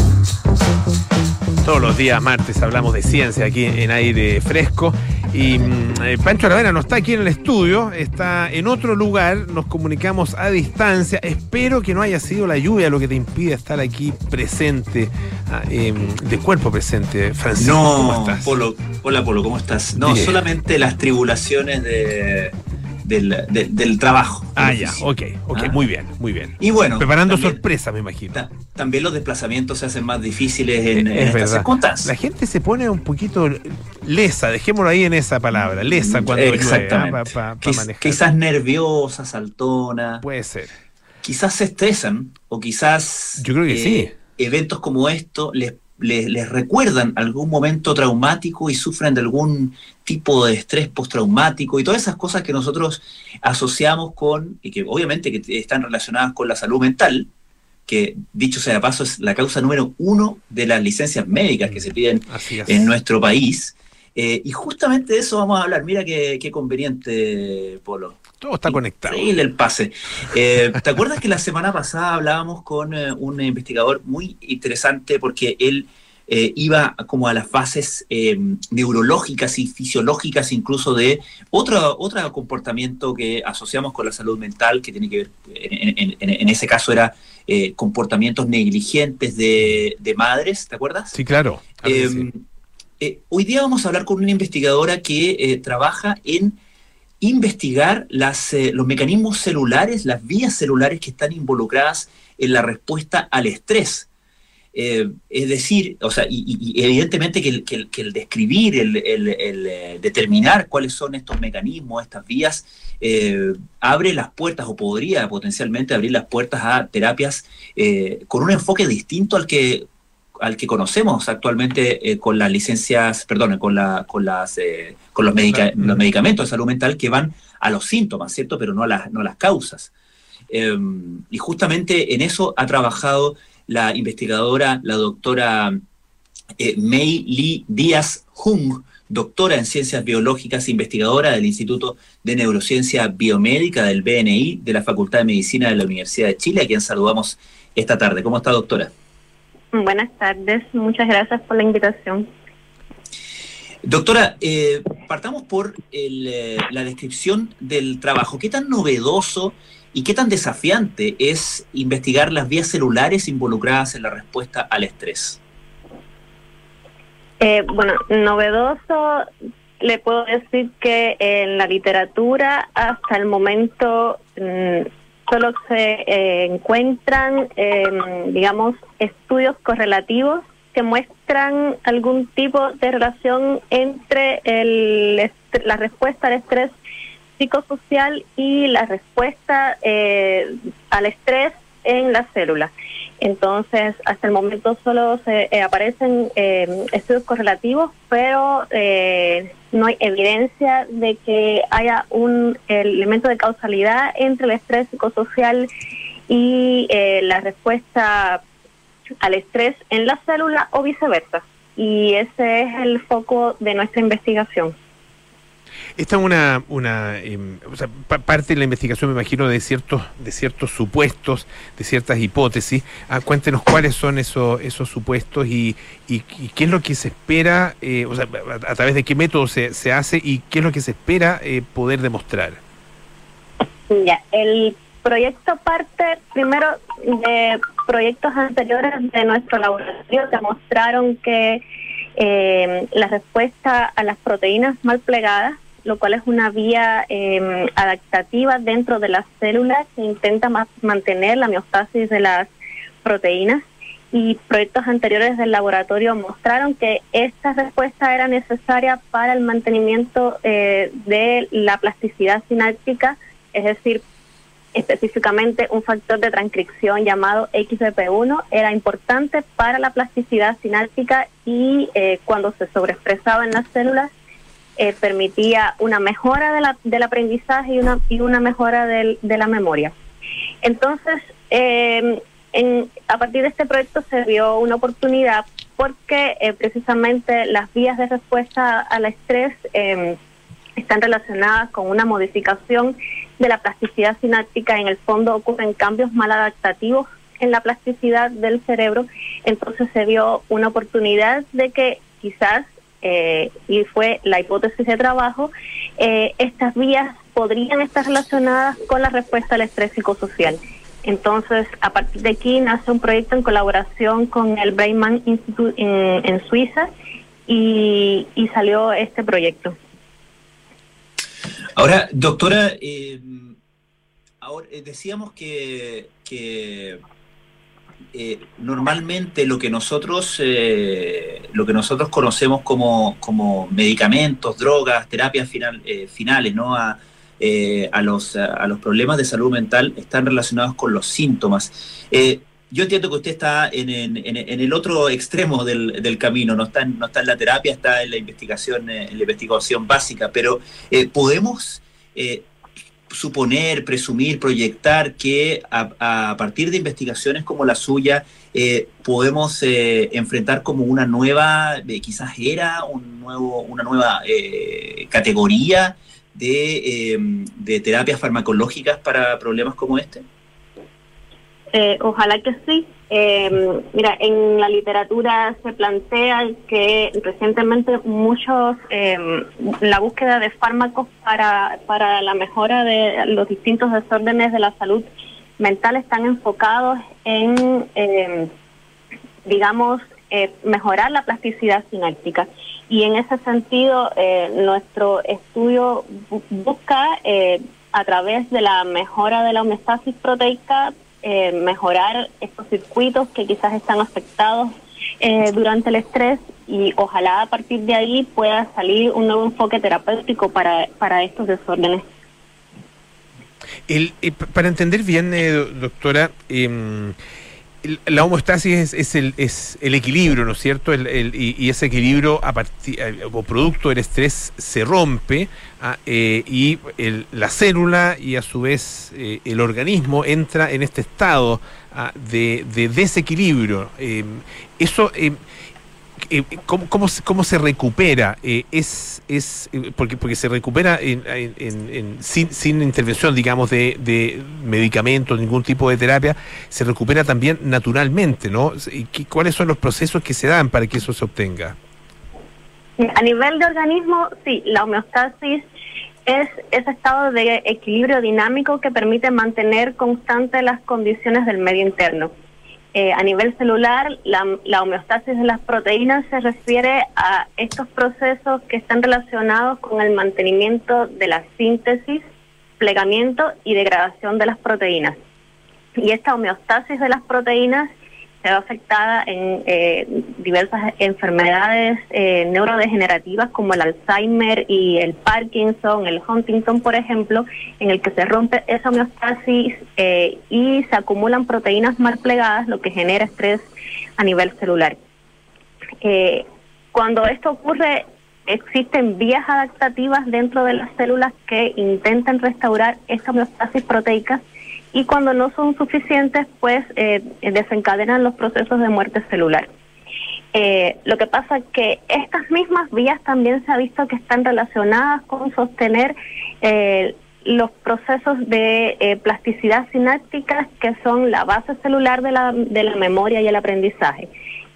Todos los días martes hablamos de ciencia aquí en aire fresco. Y mm, eh, Pancho Aravena no está aquí en el estudio, está en otro lugar, nos comunicamos a distancia. Espero que no haya sido la lluvia lo que te impide estar aquí presente, ah, em, de cuerpo presente. Francisco, ¿cómo estás? Polo, hola Polo, ¿cómo estás? No, Bien. solamente las tribulaciones de, del, del- del trabajo. Ah, ya, ok, ok, Ah. muy bien, muy bien. Y bueno, Preparando también- sorpresa, me imagino. ta- también los desplazamientos se hacen más difíciles en, en es estas circunstancias. La gente se pone un poquito lesa, dejémoslo ahí en esa palabra, lesa cuando llueve, Exactamente. ¿ah? pa- pa- pa Quiz- manejar. quizás nerviosa, saltona. Puede ser. Quizás se estresan o quizás Yo creo que sí. eventos como esto les, les, les recuerdan algún momento traumático y sufren de algún tipo de estrés postraumático y todas esas cosas que nosotros asociamos con, y que obviamente que están relacionadas con la salud mental, que dicho sea de paso es la causa número uno de las licencias médicas que se piden Así es. en nuestro país. Eh, y justamente de eso vamos a hablar. Mira qué, qué conveniente, Polo. Todo está conectado. Increíble el pase. Eh, ¿Te acuerdas que la semana pasada hablábamos con eh, un investigador muy interesante porque él eh, iba como a las bases neurológicas y fisiológicas incluso de otro, otro comportamiento que asociamos con la salud mental que tiene que ver, en, en- en- en ese caso era comportamientos negligentes de, de madres, ¿te acuerdas? Sí, claro. claro que sí. hoy día vamos a hablar con una investigadora que trabaja en investigar eh, los mecanismos celulares, las vías celulares que están involucradas en la respuesta al estrés. Eh, es decir, o sea, y, evidentemente que el, describir, el, eh, determinar cuáles son estos mecanismos, estas vías, abre las puertas o podría potencialmente abrir las puertas a terapias con un enfoque distinto al que al que conocemos actualmente eh, con las licencias, perdón, con, la, con, las, eh, con los, medica- los medicamentos de salud mental que van a los síntomas, ¿cierto? Pero no a las, no a las causas. Eh, y justamente en eso ha trabajado la investigadora, la doctora eh, Mei Lee Díaz Jung, doctora en ciencias biológicas, investigadora del Instituto de Neurociencia Biomédica del BNI de la Facultad de Medicina de la Universidad de Chile, a quien saludamos esta tarde. ¿Cómo está, doctora? Buenas tardes, muchas gracias por la invitación. Doctora, eh, partamos por el, eh, la descripción del trabajo. ¿Qué tan novedoso y qué tan desafiante es investigar las vías celulares involucradas en la respuesta al estrés? Eh, bueno, novedoso, le puedo decir que en la literatura hasta el momento mm, solo se eh, encuentran, eh, digamos, estudios correlativos que muestran algún tipo de relación entre el la respuesta al estrés psicosocial y la respuesta eh, al estrés en las células. Entonces, hasta el momento solo se eh, aparecen eh, estudios correlativos, pero eh, no hay evidencia de que haya un elemento de causalidad entre el estrés psicosocial y la respuesta al estrés en la célula o viceversa. Y ese es el foco de nuestra investigación. Esta es una, una em, o sea, pa- parte de la investigación, me imagino, de ciertos, de ciertos supuestos, de ciertas hipótesis. Ah, cuéntenos cuáles son esos, esos supuestos y, y- y qué es lo que se espera, eh, o sea, a, a través de qué método se, se hace y qué es lo que se espera eh, poder demostrar. Ya, el proyecto parte primero de proyectos anteriores de nuestro laboratorio. Que mostraron que eh, la respuesta a las proteínas mal plegadas, lo cual es una vía eh, adaptativa dentro de las células que intenta ma- mantener la homeostasis de las proteínas. Y proyectos anteriores del laboratorio mostraron que esta respuesta era necesaria para el mantenimiento eh, de la plasticidad sináptica, es decir, específicamente un factor de transcripción llamado XBP1 era importante para la plasticidad sináptica y eh, cuando se sobreexpresaba en las células eh, permitía una mejora de la- del aprendizaje y una, y una mejora del- de la memoria. Entonces, eh, en- a partir de este proyecto se vio una oportunidad porque eh, precisamente las vías de respuesta al estrés eh, están relacionadas con una modificación de la plasticidad sináptica. En el fondo ocurren cambios maladaptativos en la plasticidad del cerebro. Entonces se vio una oportunidad de que quizás, eh, y fue la hipótesis de trabajo, eh, estas vías podrían estar relacionadas con la respuesta al estrés psicosocial. Entonces, a partir de aquí nace un proyecto en colaboración con el Brainman Institute en, en Suiza y salió este proyecto. Ahora, doctora, eh, ahora eh, decíamos que, que eh, normalmente lo que nosotros eh, lo que nosotros conocemos como, como medicamentos, drogas, terapias final, eh, finales, ¿no? A, eh, a, los, a los problemas de salud mental están relacionados con los síntomas. Yo entiendo que usted está en, el otro extremo del, camino, no está, en, la terapia, está en la investigación, eh, en la investigación básica, pero eh, podemos eh, suponer, presumir, proyectar que a, partir de investigaciones como la suya eh, podemos enfrentar como una nueva, quizás era un nuevo, una nueva categoría de, de terapias farmacológicas para problemas como este? Eh, ojalá que sí. Eh, mira, en la literatura se plantea que recientemente muchos, eh, la búsqueda de fármacos para, para la mejora de los distintos desórdenes de la salud mental están enfocados en, eh, digamos, mejorar la plasticidad sináptica. Y en ese sentido, eh, nuestro estudio bu- busca, eh, a través de la mejora de la homeostasis proteica, eh, mejorar estos circuitos que quizás están afectados eh, durante el estrés y ojalá a partir de ahí pueda salir un nuevo enfoque terapéutico para, para estos desórdenes. El, para entender bien, eh, do- doctora, em, la homeostasis es, es el, es el equilibrio, ¿no es cierto? El- y, ese equilibrio a partir, eh, o producto del estrés se rompe ah, eh, y el- la célula y a su vez eh, el organismo entra en este estado ah, de, de desequilibrio. Eso... em, eh, ¿cómo, cómo, se- cómo recupera? Eh, es, es eh, porque, porque se recupera en- sin, sin intervención, digamos, de, de medicamentos, ningún tipo de terapia, se recupera también naturalmente, ¿no? ¿Y qué- ¿Cuáles son los procesos que se dan para que eso se obtenga? A nivel de organismo, sí, la homeostasis es ese estado de equilibrio dinámico que permite mantener constantes las condiciones del medio interno. Eh, a nivel celular, la, la homeostasis de las proteínas se refiere a estos procesos que están relacionados con el mantenimiento de la síntesis, plegamiento y degradación de las proteínas. Y esta homeostasis de las proteínas se ve afectada en eh, diversas enfermedades eh, neurodegenerativas como el Alzheimer y el Parkinson, el Huntington, por ejemplo, en el que se rompe esa homeostasis eh, y se acumulan proteínas mal plegadas, lo que genera estrés a nivel celular. Eh, cuando esto ocurre, existen vías adaptativas dentro de las células que intentan restaurar esta homeostasis proteica y cuando no son suficientes, pues eh, desencadenan los procesos de muerte celular. Eh, lo que pasa es que estas mismas vías también se ha visto que están relacionadas con sostener eh, los procesos de eh, plasticidad sináptica que son la base celular de la, de la memoria y el aprendizaje.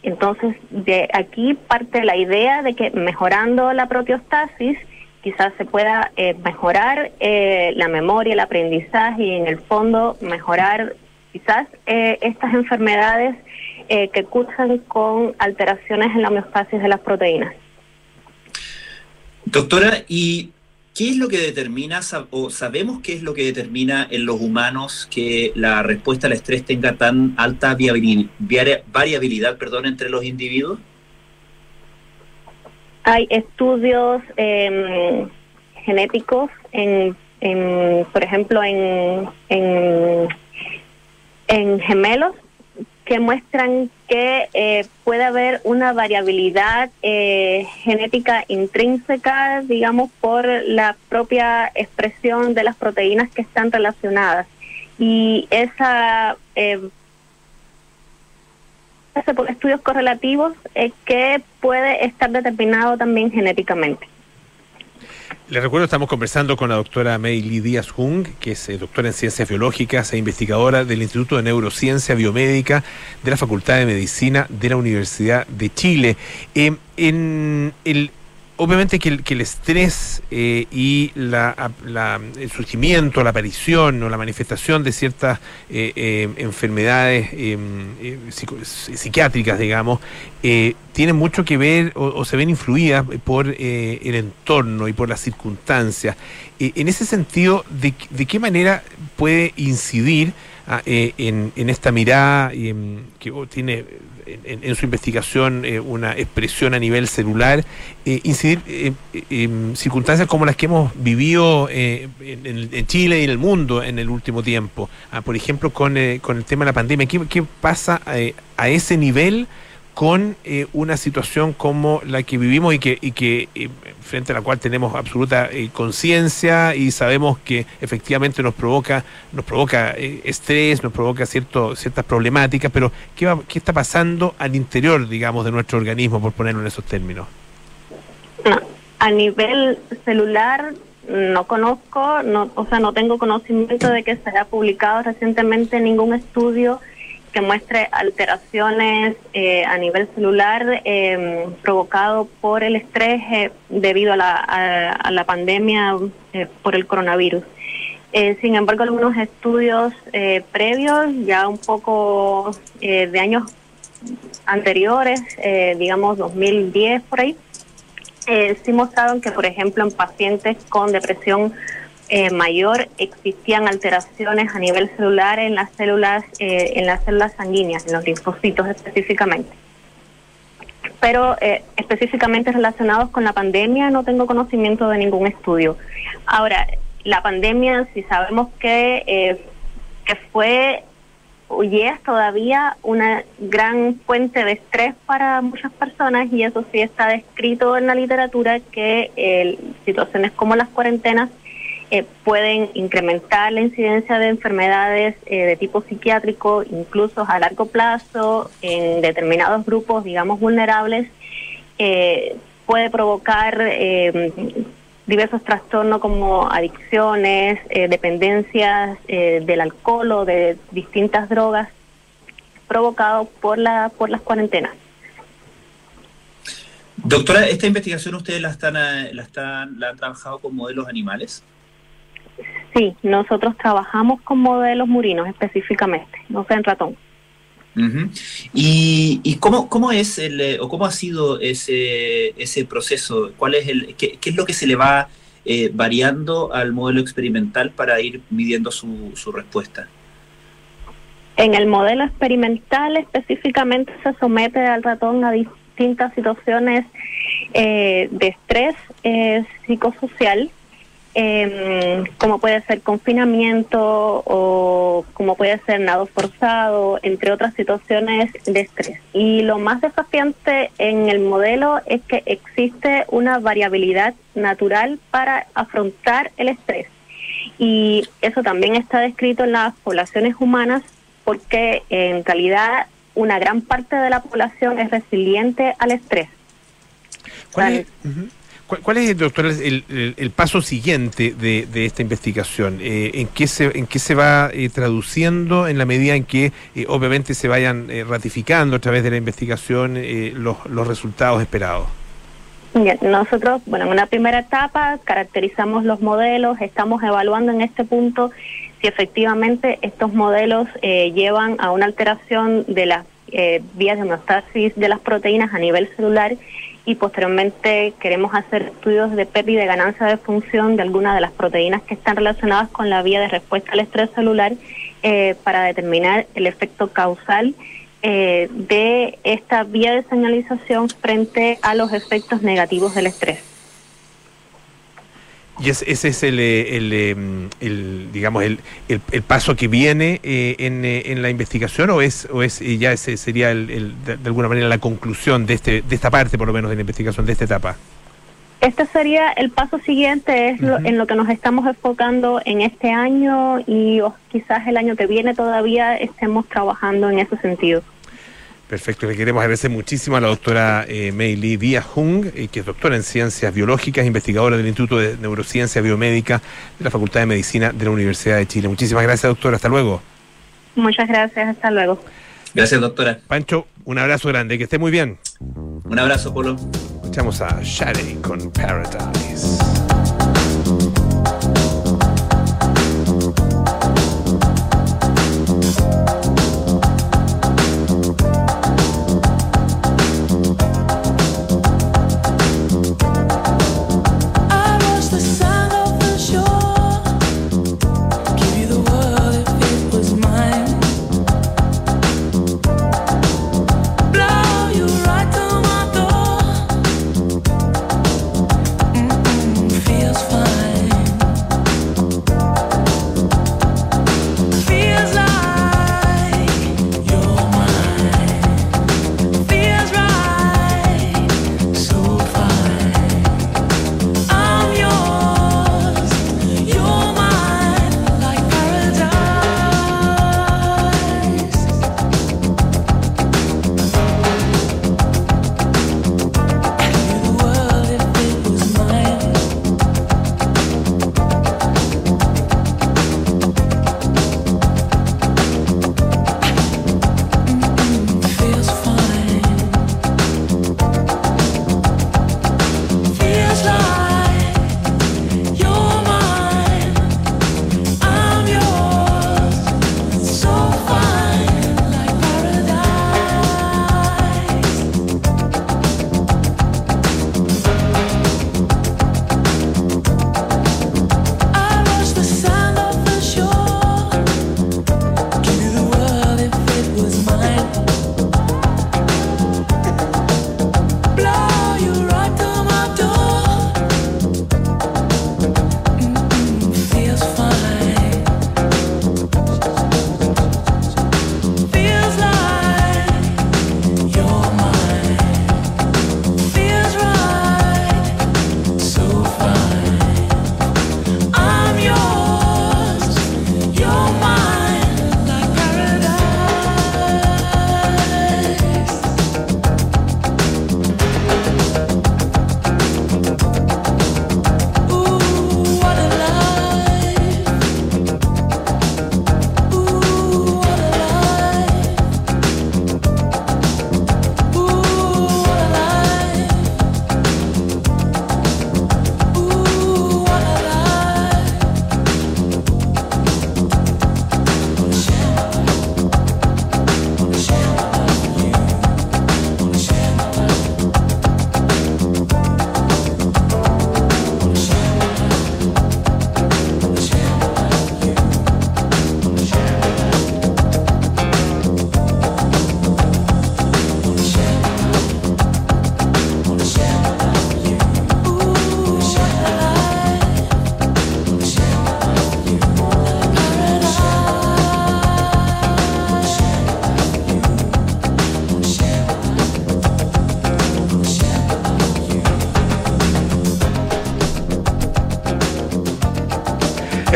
Entonces, de aquí parte la idea de que mejorando la proteostasis, quizás se pueda eh, mejorar eh, la memoria, el aprendizaje y en el fondo mejorar quizás eh, estas enfermedades eh, que cursan con alteraciones en la homeostasis de las proteínas. Doctora, ¿y qué es lo que determina, o sabemos qué es lo que determina en los humanos que la respuesta al estrés tenga tan alta variabilidad perdón, entre los individuos? Hay estudios eh, genéticos, en, en, por ejemplo, en, en, en gemelos que muestran que eh, puede haber una variabilidad eh, genética intrínseca, digamos, por la propia expresión de las proteínas que están relacionadas. Y esa eh, hace por estudios correlativos eh, que puede estar determinado también genéticamente. Les recuerdo, estamos conversando con la doctora Meili Díaz Jung, que es eh, doctora en ciencias biológicas e investigadora del Instituto de Neurociencia Biomédica de la Facultad de Medicina de la Universidad de Chile. Eh, en el obviamente que el, estrés eh, y la, la- el surgimiento, la aparición o la manifestación de ciertas eh, eh, enfermedades psiquiátricas, digamos, tienen mucho que ver o, o se ven influidas por el entorno y por las circunstancias. En ese sentido, ¿de, qué- de qué manera puede incidir ah, eh, en, en esta mirada que tiene en, en- su investigación eh, una expresión a nivel celular, eh, incidir en circunstancias como las que hemos vivido en, Chile y en el mundo en el último tiempo. Ah, por ejemplo, con, con el tema de la pandemia. ¿Qué, qué pasa a ese nivel? Con eh, una situación como la que vivimos y que, y que eh, frente a la cual tenemos absoluta eh, conciencia y sabemos que efectivamente nos provoca nos provoca eh, estrés, nos provoca cierto, ciertas problemáticas, pero ¿qué, va- ¿qué está pasando al interior, digamos, de nuestro organismo, por ponerlo en esos términos? No, a nivel celular no conozco, no, o sea, no tengo conocimiento de que se haya publicado recientemente ningún estudio que muestre alteraciones eh, a nivel celular eh, provocado por el estrés eh, debido a la, a, la pandemia eh, por el coronavirus. Sin embargo, algunos estudios previos, ya un poco de años anteriores, digamos 2010 por ahí, sí mostraron que, por ejemplo, en pacientes con depresión eh, mayor existían alteraciones a nivel celular en las células, eh, en las células sanguíneas, en los linfocitos específicamente. Pero eh, específicamente relacionados con la pandemia no tengo conocimiento de ningún estudio. Ahora, la pandemia, si sabemos que, eh, que fue y es todavía una gran fuente de estrés para muchas personas y eso sí está descrito en la literatura que eh, situaciones como las cuarentenas eh, pueden incrementar la incidencia de enfermedades eh, de tipo psiquiátrico, incluso a largo plazo, en determinados grupos, digamos, vulnerables, eh, puede provocar eh, diversos trastornos como adicciones, eh, dependencias eh, del alcohol o de distintas drogas provocados por la por las cuarentenas. Doctora, ¿esta investigación ustedes la están, la están, la han trabajado con modelos animales? Sí, nosotros trabajamos con modelos murinos específicamente, no sé en ratón. Ujú. ¿Y, y cómo, cómo es el, eh, o cómo ha sido ese, ese proceso? ¿Cuál es el, qué, qué es lo que se le va eh, variando al modelo experimental para ir midiendo su, su respuesta? En el modelo experimental específicamente se somete al ratón a distintas situaciones eh, de estrés eh, psicosocial, eh, como puede ser confinamiento o como puede ser nado forzado, entre otras situaciones de estrés. Y lo más desafiante en el modelo es que existe una variabilidad natural para afrontar el estrés. Y eso también está descrito en las poblaciones humanas porque en realidad una gran parte de la población es resiliente al estrés. ¿Cuál es. ¿Cuál, cuál es, doctor, el, el- el paso siguiente de, esta investigación? Eh, ¿en, qué se, ¿En qué se va eh, traduciendo en la medida en que eh, obviamente se vayan ratificando a través de la investigación los, los resultados esperados? Bien, nosotros, bueno, en una primera etapa caracterizamos los modelos, estamos evaluando en este punto si efectivamente estos modelos eh, llevan a una alteración de las eh, vías de homeostasis de las proteínas a nivel celular y posteriormente queremos hacer estudios de pérdida y ganancia de función de algunas de las proteínas que están relacionadas con la vía de respuesta al estrés celular eh, para determinar el efecto causal eh, de esta vía de señalización frente a los efectos negativos del estrés. Y ese, ese es el, eh, el, eh, el, digamos, el, el, el paso que viene eh, en, eh, en la investigación o es, o es ya ese sería el, de, de alguna manera la conclusión de, este, de esta parte, por lo menos, de la investigación, de esta etapa. Este sería el paso siguiente, es lo- en lo que nos estamos enfocando en este año y o quizás el año que viene todavía estemos trabajando en ese sentido. Perfecto, le queremos agradecer muchísimo a la doctora eh, Mei Lee Díaz Jung, eh, que es doctora en ciencias biológicas, investigadora del Instituto de Neurociencia Biomédica de la Facultad de Medicina de la Universidad de Chile. Muchísimas gracias, doctora. Hasta luego. Muchas gracias, hasta luego. Gracias, doctora. Pancho, un abrazo grande, que esté muy bien. Un abrazo, Polo. Escuchamos a Shade con Paradise.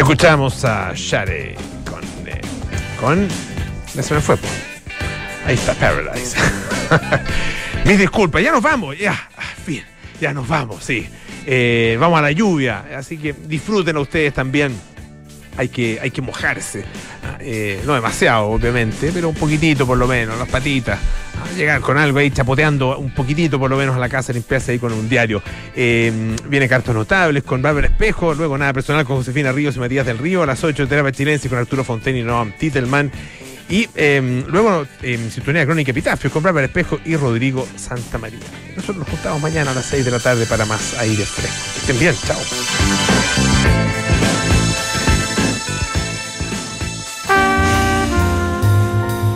Escuchamos a Shade con. eh, con. Se me fue. po. Ahí está, Paradise. Mis disculpas, ya nos vamos, ya. Ah, Fin, ya nos vamos, sí. Eh, vamos a la lluvia, así que disfruten a ustedes también. Hay que, hay que mojarse. Ah, eh, no demasiado, obviamente, pero un poquitito por lo menos, las patitas. Ah, llegar con algo ahí chapoteando un poquitito por lo menos a la casa, limpiarse ahí con un diario. Eh, viene Cartos Notables con Bárbara Espejo, luego Nada Personal con Josefina Ríos y Matías del Río, a las 8 Terapia Chilense con Arturo Fontaine y Noam Titelman. Y eh, luego en Sintonía Crónica Epitafios con Bárbara Espejo y Rodrigo Santa María. Nosotros nos juntamos mañana a las 6 de la tarde para más aire fresco. Que estén bien, chao.